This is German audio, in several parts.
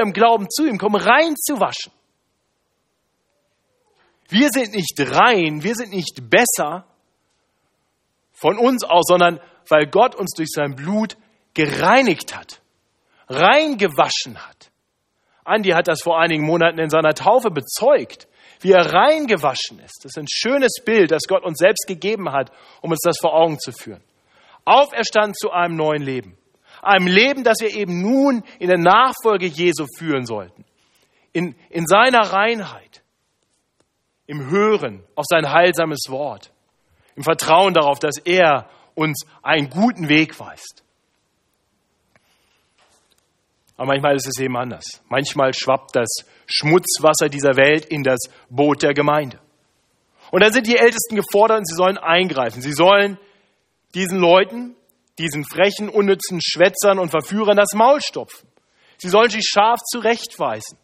im Glauben zu ihm kommen, rein zu waschen. Wir sind nicht rein, wir sind nicht besser von uns aus, sondern weil Gott uns durch sein Blut gereinigt hat, reingewaschen hat. Andi hat das vor einigen Monaten in seiner Taufe bezeugt, wie er reingewaschen ist. Das ist ein schönes Bild, das Gott uns selbst gegeben hat, um uns das vor Augen zu führen. Auferstanden zu einem neuen Leben. Einem Leben, das wir eben nun in der Nachfolge Jesu führen sollten. In, in seiner Reinheit. Im Hören auf sein heilsames Wort. Im Vertrauen darauf, dass er uns einen guten Weg weist. Aber manchmal ist es eben anders. Manchmal schwappt das Schmutzwasser dieser Welt in das Boot der Gemeinde. Und dann sind die Ältesten gefordert und sie sollen eingreifen. Sie sollen diesen Leuten, diesen frechen, unnützen Schwätzern und Verführern das Maul stopfen. Sie sollen sie scharf zurechtweisen.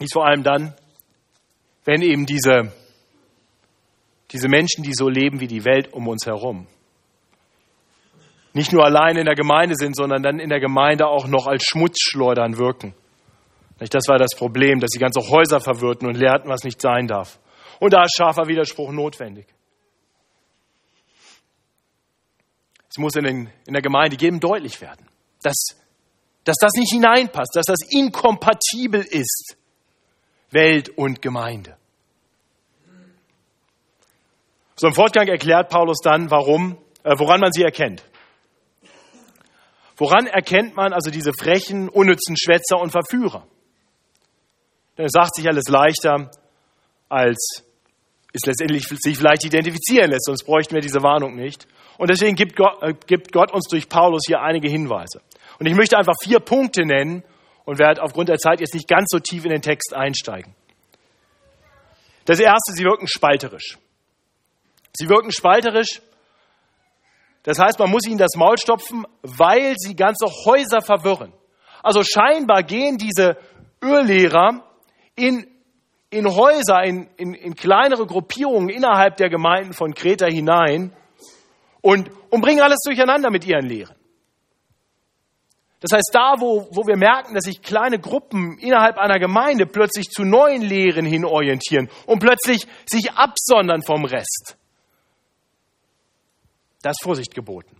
Dies vor allem dann, wenn eben diese, diese Menschen, die so leben wie die Welt um uns herum, nicht nur allein in der Gemeinde sind, sondern dann in der Gemeinde auch noch als Schmutzschleudern wirken. Das war das Problem, dass sie ganze Häuser verwirrten und lehrten, was nicht sein darf. Und da ist scharfer Widerspruch notwendig. Es muss in, den, in der Gemeinde jedem deutlich werden, dass, dass das nicht hineinpasst, dass das inkompatibel ist, Welt und Gemeinde. So im Fortgang erklärt Paulus dann, warum, äh, woran man sie erkennt. Woran erkennt man also diese frechen, unnützen Schwätzer und Verführer? Denn es sagt sich alles leichter, als es letztendlich sich vielleicht identifizieren lässt, sonst bräuchten wir diese Warnung nicht. Und deswegen gibt Gott, äh, gibt Gott uns durch Paulus hier einige Hinweise. Und ich möchte einfach vier Punkte nennen und werde aufgrund der Zeit jetzt nicht ganz so tief in den Text einsteigen. Das erste, sie wirken spalterisch. Sie wirken spalterisch, das heißt, man muss ihnen das Maul stopfen, weil sie ganze Häuser verwirren. Also scheinbar gehen diese Öllehrer in, in Häuser, in, in, in kleinere Gruppierungen innerhalb der Gemeinden von Kreta hinein und, und bringen alles durcheinander mit ihren Lehren. Das heißt, da, wo, wo wir merken, dass sich kleine Gruppen innerhalb einer Gemeinde plötzlich zu neuen Lehren hin orientieren und plötzlich sich absondern vom Rest, da ist Vorsicht geboten.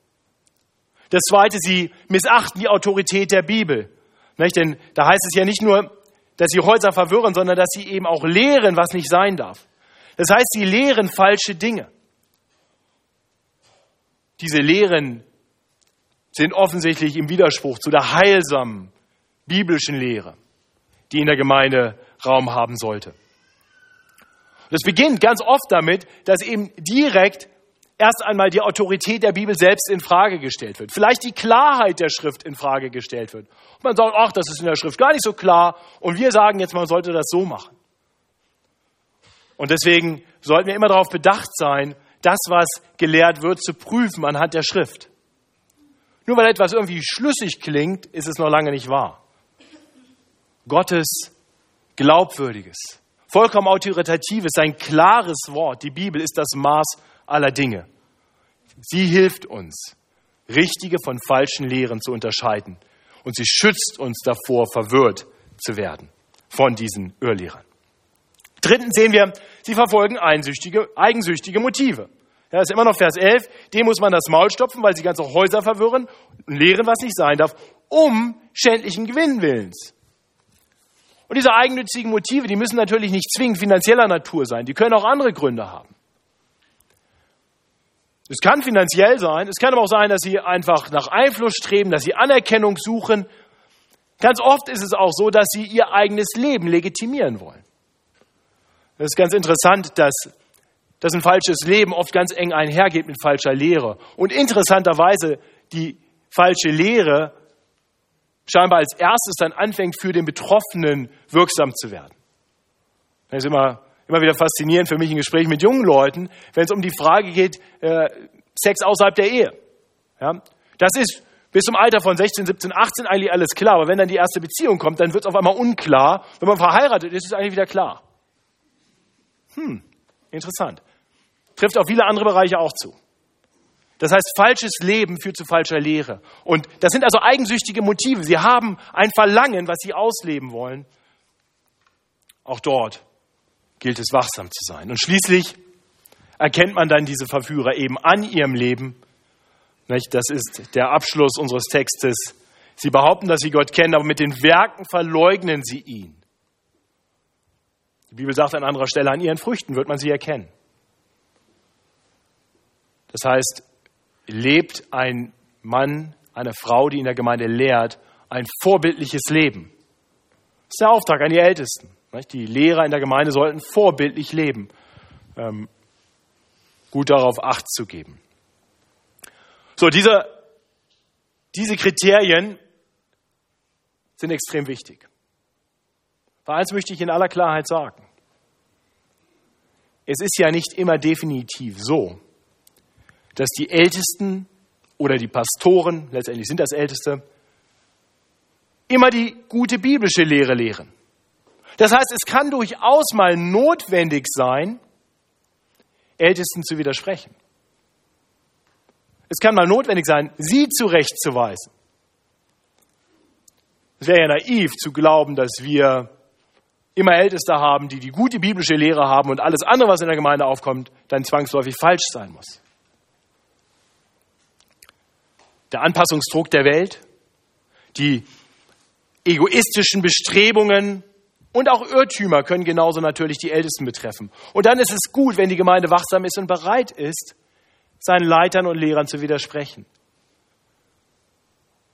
Das zweite, sie missachten die Autorität der Bibel. Nicht? Denn da heißt es ja nicht nur, dass sie Häuser verwirren, sondern dass sie eben auch lehren, was nicht sein darf. Das heißt, sie lehren falsche Dinge. Diese Lehren sind offensichtlich im Widerspruch zu der heilsamen biblischen Lehre, die in der Gemeinde Raum haben sollte. Das beginnt ganz oft damit, dass eben direkt erst einmal die Autorität der Bibel selbst in Frage gestellt wird. Vielleicht die Klarheit der Schrift in Frage gestellt wird. Und man sagt, ach, das ist in der Schrift gar nicht so klar. Und wir sagen jetzt, man sollte das so machen. Und deswegen sollten wir immer darauf bedacht sein, das, was gelehrt wird, zu prüfen anhand der Schrift. Nur weil etwas irgendwie schlüssig klingt, ist es noch lange nicht wahr. Gottes glaubwürdiges, vollkommen autoritatives, sein klares Wort, die Bibel ist das Maß aller Dinge. Sie hilft uns, richtige von falschen Lehren zu unterscheiden. Und sie schützt uns davor, verwirrt zu werden von diesen Irrlehrern. Drittens sehen wir, sie verfolgen eigensüchtige Motive. Ja, ist immer noch Vers 11. Dem muss man das Maul stopfen, weil sie ganze Häuser verwirren und lehren, was nicht sein darf, um schändlichen Gewinnwillens. Und diese eigennützigen Motive, die müssen natürlich nicht zwingend finanzieller Natur sein. Die können auch andere Gründe haben. Es kann finanziell sein, es kann aber auch sein, dass sie einfach nach Einfluss streben, dass sie Anerkennung suchen. Ganz oft ist es auch so, dass sie ihr eigenes Leben legitimieren wollen. Es ist ganz interessant, dass, dass ein falsches Leben oft ganz eng einhergeht mit falscher Lehre. Und interessanterweise die falsche Lehre scheinbar als erstes dann anfängt, für den Betroffenen wirksam zu werden. Das ist immer immer wieder faszinierend für mich in Gesprächen mit jungen Leuten, wenn es um die Frage geht, äh, Sex außerhalb der Ehe. Ja? Das ist bis zum Alter von 16, 17, 18 eigentlich alles klar, aber wenn dann die erste Beziehung kommt, dann wird es auf einmal unklar. Wenn man verheiratet ist, ist es eigentlich wieder klar. Hm, interessant. Trifft auf viele andere Bereiche auch zu. Das heißt, falsches Leben führt zu falscher Lehre. Und das sind also eigensüchtige Motive. Sie haben ein Verlangen, was sie ausleben wollen. Auch dort gilt es, wachsam zu sein. Und schließlich erkennt man dann diese Verführer eben an ihrem Leben. Das ist der Abschluss unseres Textes. Sie behaupten, dass sie Gott kennen, aber mit den Werken verleugnen sie ihn. Die Bibel sagt an anderer Stelle, an ihren Früchten wird man sie erkennen. Das heißt, lebt ein Mann, eine Frau, die in der Gemeinde lehrt, ein vorbildliches Leben. Das ist der Auftrag an die Ältesten. Die Lehrer in der Gemeinde sollten vorbildlich leben, ähm, gut darauf Acht zu geben. So, diese, diese Kriterien sind extrem wichtig. Weil eins möchte ich in aller Klarheit sagen. Es ist ja nicht immer definitiv so, dass die Ältesten oder die Pastoren, letztendlich sind das Älteste, immer die gute biblische Lehre lehren. Das heißt, es kann durchaus mal notwendig sein, Ältesten zu widersprechen. Es kann mal notwendig sein, sie zurechtzuweisen. Es wäre ja naiv zu glauben, dass wir immer Älteste haben, die die gute biblische Lehre haben und alles andere, was in der Gemeinde aufkommt, dann zwangsläufig falsch sein muss. der Anpassungsdruck der Welt, die egoistischen Bestrebungen und auch Irrtümer können genauso natürlich die Ältesten betreffen. Und dann ist es gut, wenn die Gemeinde wachsam ist und bereit ist, seinen Leitern und Lehrern zu widersprechen.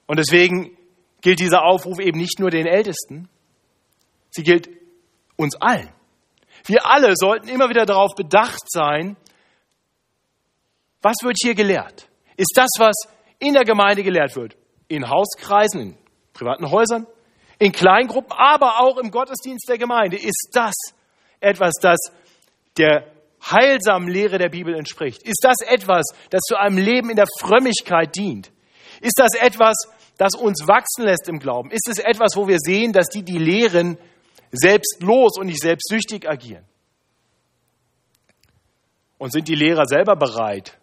Und deswegen gilt dieser Aufruf eben nicht nur den Ältesten, sie gilt uns allen. Wir alle sollten immer wieder darauf bedacht sein, was wird hier gelehrt? Ist das, was in der Gemeinde gelehrt wird. In Hauskreisen, in privaten Häusern, in Kleingruppen, aber auch im Gottesdienst der Gemeinde. Ist das etwas, das der heilsamen Lehre der Bibel entspricht? Ist das etwas, das zu einem Leben in der Frömmigkeit dient? Ist das etwas, das uns wachsen lässt im Glauben? Ist es etwas, wo wir sehen, dass die, die lehren, selbstlos und nicht selbstsüchtig agieren? Und sind die Lehrer selber bereit,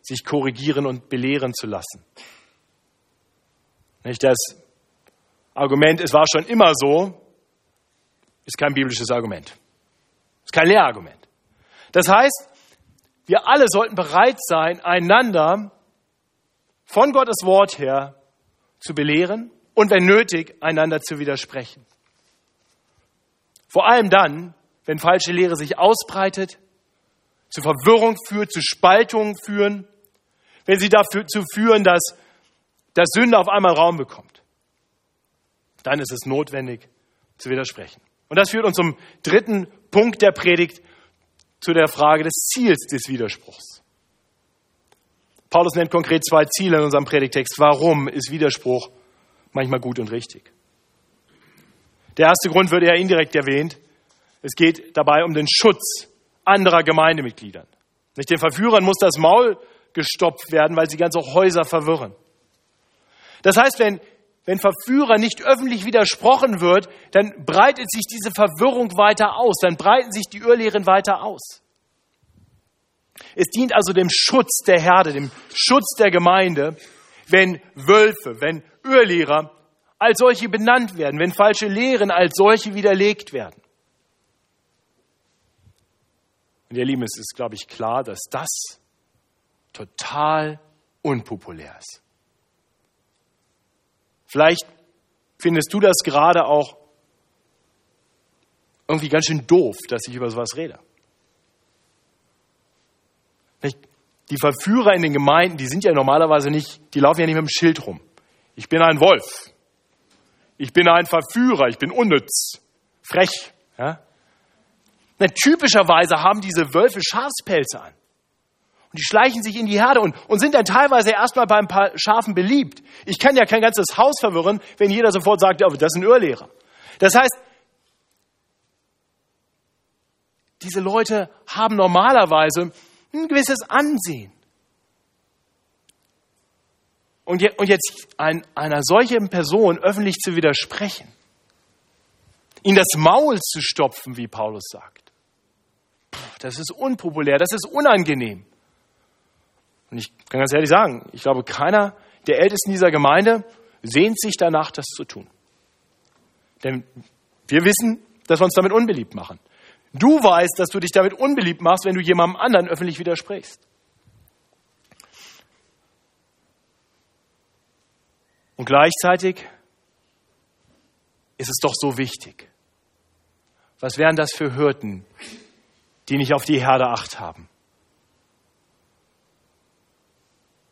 sich korrigieren und belehren zu lassen. Nicht das Argument, es war schon immer so, ist kein biblisches Argument. Ist kein Lehrargument. Das heißt, wir alle sollten bereit sein, einander von Gottes Wort her zu belehren und wenn nötig, einander zu widersprechen. Vor allem dann, wenn falsche Lehre sich ausbreitet, zu Verwirrung führt, zu Spaltungen führen wenn sie dazu führen, dass, dass Sünde auf einmal Raum bekommt. Dann ist es notwendig zu widersprechen. Und das führt uns zum dritten Punkt der Predigt, zu der Frage des Ziels des Widerspruchs. Paulus nennt konkret zwei Ziele in unserem Predigtext. Warum ist Widerspruch manchmal gut und richtig? Der erste Grund wird eher indirekt erwähnt. Es geht dabei um den Schutz anderer Gemeindemitglieder. Nicht den Verführern muss das Maul gestopft werden, weil sie ganze Häuser verwirren. Das heißt, wenn, wenn Verführer nicht öffentlich widersprochen wird, dann breitet sich diese Verwirrung weiter aus, dann breiten sich die Irrlehren weiter aus. Es dient also dem Schutz der Herde, dem Schutz der Gemeinde, wenn Wölfe, wenn Irrlehrer als solche benannt werden, wenn falsche Lehren als solche widerlegt werden. Und ihr Lieben, es ist, glaube ich, klar, dass das total unpopulär ist. Vielleicht findest du das gerade auch irgendwie ganz schön doof, dass ich über sowas rede. Die Verführer in den Gemeinden, die sind ja normalerweise nicht, die laufen ja nicht mit dem Schild rum. Ich bin ein Wolf. Ich bin ein Verführer. Ich bin unnütz. Frech. Ja? Na, typischerweise haben diese Wölfe Schafspelze an. Und die schleichen sich in die Herde und, und sind dann teilweise erstmal bei ein paar Schafen beliebt. Ich kann ja kein ganzes Haus verwirren, wenn jeder sofort sagt, oh, das ist ein Irrlehrer. Das heißt, diese Leute haben normalerweise ein gewisses Ansehen. Und jetzt ein, einer solchen Person öffentlich zu widersprechen, ihnen das Maul zu stopfen, wie Paulus sagt, das ist unpopulär, das ist unangenehm. Und ich kann ganz ehrlich sagen, ich glaube, keiner der Ältesten dieser Gemeinde sehnt sich danach, das zu tun. Denn wir wissen, dass wir uns damit unbeliebt machen. Du weißt, dass du dich damit unbeliebt machst, wenn du jemandem anderen öffentlich widersprichst. Und gleichzeitig ist es doch so wichtig. Was wären das für Hürden, die nicht auf die Herde acht haben?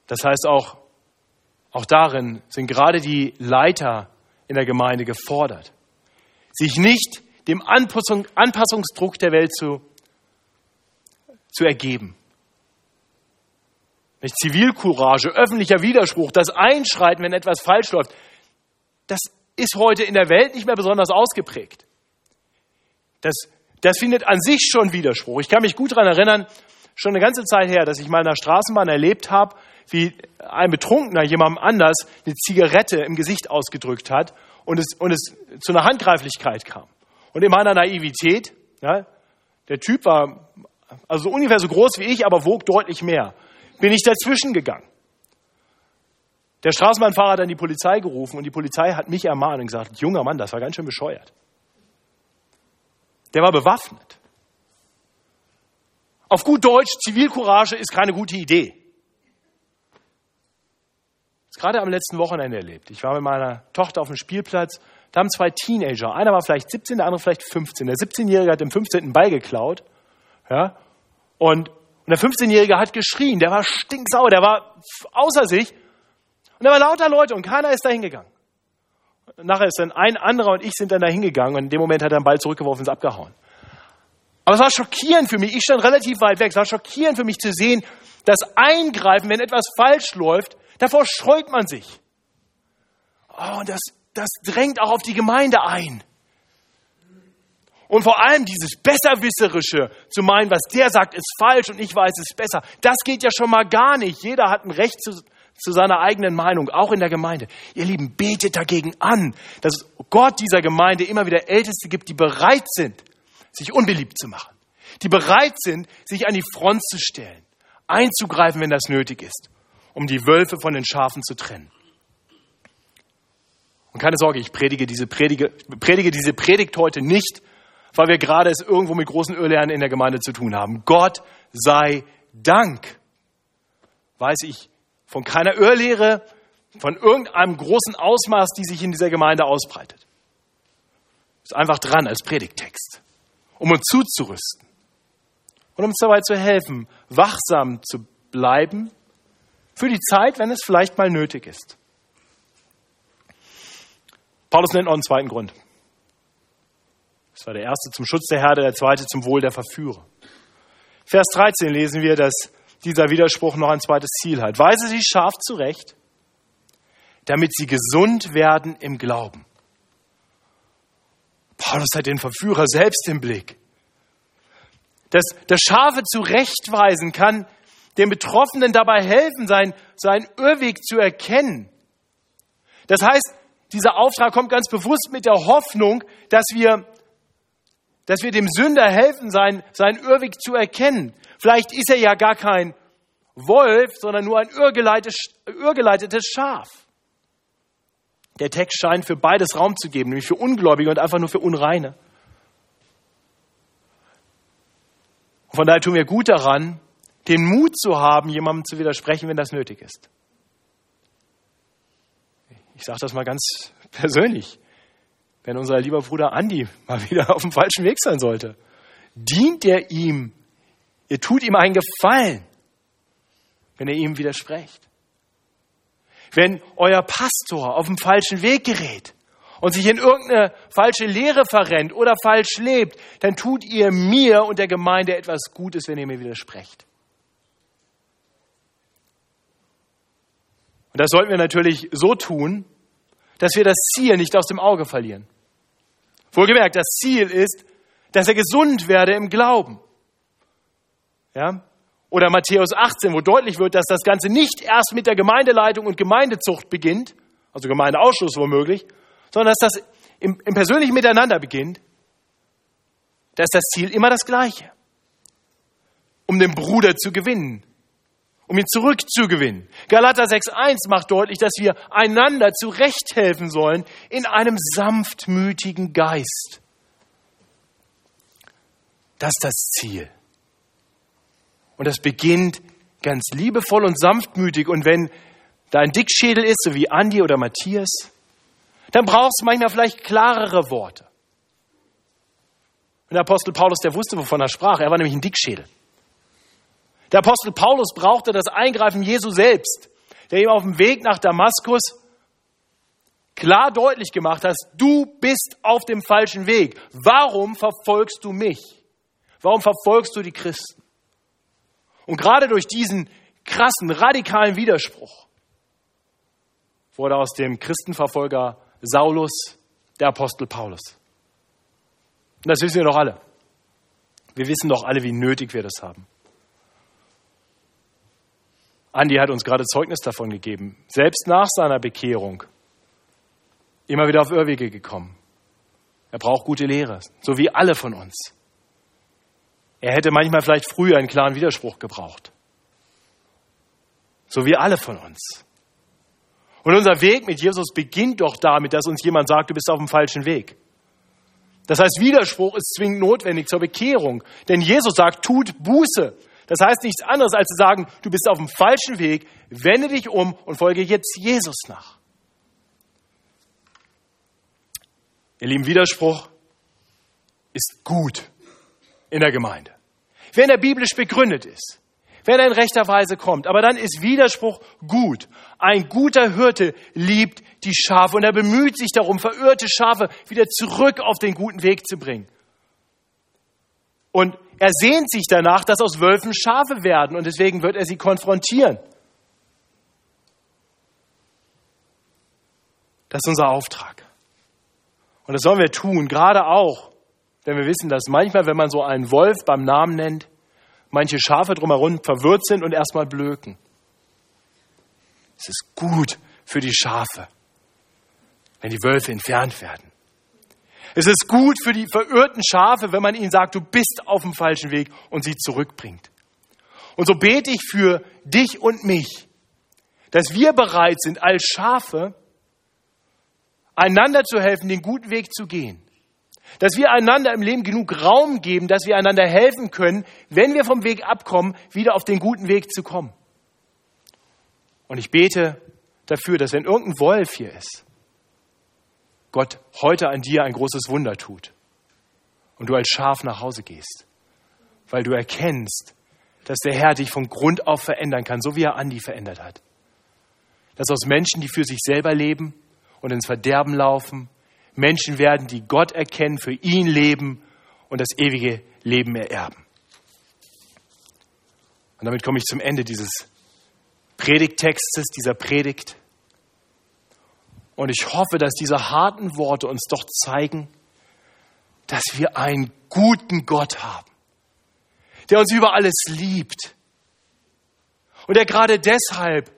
Das heißt auch, auch darin sind gerade die Leiter in der Gemeinde gefordert, sich nicht dem Anpassung, Anpassungsdruck der Welt zu, zu ergeben. Nicht Zivilcourage, öffentlicher Widerspruch, das Einschreiten, wenn etwas falsch läuft, das ist heute in der Welt nicht mehr besonders ausgeprägt. Das, das findet an sich schon Widerspruch. Ich kann mich gut daran erinnern, schon eine ganze Zeit her, dass ich mal in der Straßenbahn erlebt habe, wie ein Betrunkener jemandem anders eine Zigarette im Gesicht ausgedrückt hat und es, und es zu einer Handgreiflichkeit kam. Und in meiner Naivität, ja, der Typ war also ungefähr so groß wie ich, aber wog deutlich mehr, bin ich dazwischen gegangen. Der Straßenbahnfahrer hat dann die Polizei gerufen und die Polizei hat mich ermahnt und gesagt, junger Mann, das war ganz schön bescheuert. Der war bewaffnet. Auf gut Deutsch, Zivilcourage ist keine gute Idee. Das gerade am letzten Wochenende erlebt. Ich war mit meiner Tochter auf dem Spielplatz. Da haben zwei Teenager, einer war vielleicht 17, der andere vielleicht 15. Der 17-Jährige hat dem 15. einen Ball geklaut. Ja, und, und der 15-Jährige hat geschrien. Der war stinksauer, der war außer sich. Und da waren lauter Leute und keiner ist da hingegangen. Nachher ist dann ein anderer und ich sind dann da hingegangen und in dem Moment hat er den Ball zurückgeworfen und ist abgehauen. Aber es war schockierend für mich. Ich stand relativ weit weg. Es war schockierend für mich zu sehen, das Eingreifen, wenn etwas falsch läuft, davor scheut man sich. Oh, das, das drängt auch auf die Gemeinde ein. Und vor allem dieses Besserwisserische zu meinen, was der sagt, ist falsch und ich weiß es besser, das geht ja schon mal gar nicht. Jeder hat ein Recht zu, zu seiner eigenen Meinung, auch in der Gemeinde. Ihr Lieben, betet dagegen an, dass Gott dieser Gemeinde immer wieder Älteste gibt, die bereit sind, sich unbeliebt zu machen, die bereit sind, sich an die Front zu stellen, einzugreifen, wenn das nötig ist, um die Wölfe von den Schafen zu trennen. Und keine Sorge, ich predige diese, Predige, predige diese Predigt heute nicht, weil wir gerade es irgendwo mit großen Irrlernen in der Gemeinde zu tun haben. Gott sei Dank weiß ich von keiner Irrlehre, von irgendeinem großen Ausmaß, die sich in dieser Gemeinde ausbreitet. Ist einfach dran als Predigtext, um uns zuzurüsten und uns dabei zu helfen, wachsam zu bleiben für die Zeit, wenn es vielleicht mal nötig ist. Paulus nennt noch einen zweiten Grund. Das war der erste zum Schutz der Herde, der zweite zum Wohl der Verführer. Vers 13 lesen wir, dass dieser Widerspruch noch ein zweites Ziel hat. Weise sie scharf zurecht, damit sie gesund werden im Glauben. Paulus hat den Verführer selbst im Blick. Das, das scharfe Zurechtweisen kann dem Betroffenen dabei helfen, sein, seinen Irrweg zu erkennen. Das heißt, dieser Auftrag kommt ganz bewusst mit der Hoffnung, dass wir, dass wir dem Sünder helfen, seinen, seinen Irrweg zu erkennen. Vielleicht ist er ja gar kein Wolf, sondern nur ein irrgeleitetes, irrgeleitetes Schaf. Der Text scheint für beides Raum zu geben, nämlich für Ungläubige und einfach nur für Unreine. Und von daher tun wir gut daran, den Mut zu haben, jemandem zu widersprechen, wenn das nötig ist. Ich sage das mal ganz persönlich. Wenn unser lieber Bruder Andi mal wieder auf dem falschen Weg sein sollte, dient er ihm Ihr tut ihm einen Gefallen, wenn ihr ihm widersprecht. Wenn euer Pastor auf dem falschen Weg gerät und sich in irgendeine falsche Lehre verrennt oder falsch lebt, dann tut ihr mir und der Gemeinde etwas Gutes, wenn ihr mir widersprecht. Und das sollten wir natürlich so tun, dass wir das Ziel nicht aus dem Auge verlieren. Wohlgemerkt, das Ziel ist, dass er gesund werde im Glauben. Ja? Oder Matthäus 18, wo deutlich wird, dass das Ganze nicht erst mit der Gemeindeleitung und Gemeindezucht beginnt, also Gemeindeausschuss womöglich, sondern dass das im, im persönlichen Miteinander beginnt. Da ist das Ziel immer das gleiche. Um den Bruder zu gewinnen. um ihn zurückzugewinnen. Galater 6.1 macht deutlich, dass wir einander zurechthelfen sollen in einem sanftmütigen Geist. Das ist das Ziel. Und das beginnt ganz liebevoll und sanftmütig. Und wenn da ein Dickschädel ist, so wie Andi oder Matthias, dann brauchst du manchmal vielleicht klarere Worte. Und der Apostel Paulus, der wusste, wovon er sprach. Er war nämlich ein Dickschädel. Der Apostel Paulus brauchte das Eingreifen Jesu selbst, der ihm auf dem Weg nach Damaskus klar deutlich gemacht hat, du bist auf dem falschen Weg. Warum verfolgst du mich? Warum verfolgst du die Christen? Und gerade durch diesen krassen, radikalen Widerspruch wurde aus dem Christenverfolger Saulus der Apostel Paulus. Und das wissen wir doch alle. Wir wissen doch alle, wie nötig wir das haben. Andi hat uns gerade Zeugnis davon gegeben. Selbst nach seiner Bekehrung immer wieder auf Irrwege gekommen. Er braucht gute Lehre, so wie alle von uns. Er hätte manchmal vielleicht früher einen klaren Widerspruch gebraucht. So wie alle von uns. Und unser Weg mit Jesus beginnt doch damit, dass uns jemand sagt, du bist auf dem falschen Weg. Das heißt, Widerspruch ist zwingend notwendig zur Bekehrung. Denn Jesus sagt, tut Buße. Das heißt nichts anderes, als zu sagen, du bist auf dem falschen Weg, wende dich um und folge jetzt Jesus nach. Ihr lieben, Widerspruch ist gut in der Gemeinde. Wenn er biblisch begründet ist, wenn er in rechter Weise kommt, aber dann ist Widerspruch gut. Ein guter Hirte liebt die Schafe und er bemüht sich darum, verirrte Schafe wieder zurück auf den guten Weg zu bringen. Und er sehnt sich danach, dass aus Wölfen Schafe werden und deswegen wird er sie konfrontieren. Das ist unser Auftrag. Und das sollen wir tun, gerade auch, denn wir wissen, dass manchmal, wenn man so einen Wolf beim Namen nennt, manche Schafe drumherum verwirrt sind und erstmal blöken. Es ist gut für die Schafe, wenn die Wölfe entfernt werden. Es ist gut für die verirrten Schafe, wenn man ihnen sagt, du bist auf dem falschen Weg und sie zurückbringt. Und so bete ich für dich und mich, dass wir bereit sind, als Schafe einander zu helfen, den guten Weg zu gehen. Dass wir einander im Leben genug Raum geben, dass wir einander helfen können, wenn wir vom Weg abkommen, wieder auf den guten Weg zu kommen. Und ich bete dafür, dass wenn irgendein Wolf hier ist, Gott heute an dir ein großes Wunder tut und du als Schaf nach Hause gehst, weil du erkennst, dass der Herr dich von Grund auf verändern kann, so wie er Andi verändert hat. Dass aus Menschen, die für sich selber leben und ins Verderben laufen, Menschen werden, die Gott erkennen, für ihn leben und das ewige Leben ererben. Und damit komme ich zum Ende dieses Predigttextes, dieser Predigt. Und ich hoffe, dass diese harten Worte uns doch zeigen, dass wir einen guten Gott haben, der uns über alles liebt und der gerade deshalb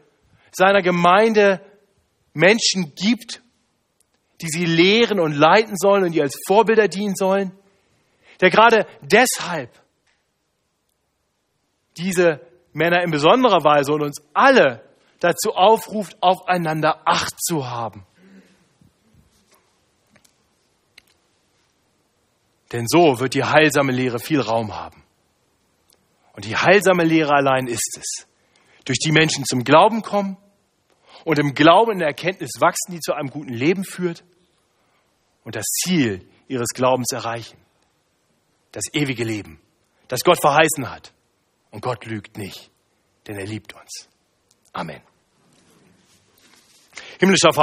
seiner Gemeinde Menschen gibt die sie lehren und leiten sollen und die als Vorbilder dienen sollen, der gerade deshalb diese Männer in besonderer Weise und uns alle dazu aufruft, aufeinander Acht zu haben. Denn so wird die heilsame Lehre viel Raum haben. Und die heilsame Lehre allein ist es, durch die Menschen zum Glauben kommen und im Glauben in der Erkenntnis wachsen, die zu einem guten Leben führt und das Ziel ihres Glaubens erreichen. Das ewige Leben, das Gott verheißen hat. Und Gott lügt nicht, denn er liebt uns. Amen. Himmlischer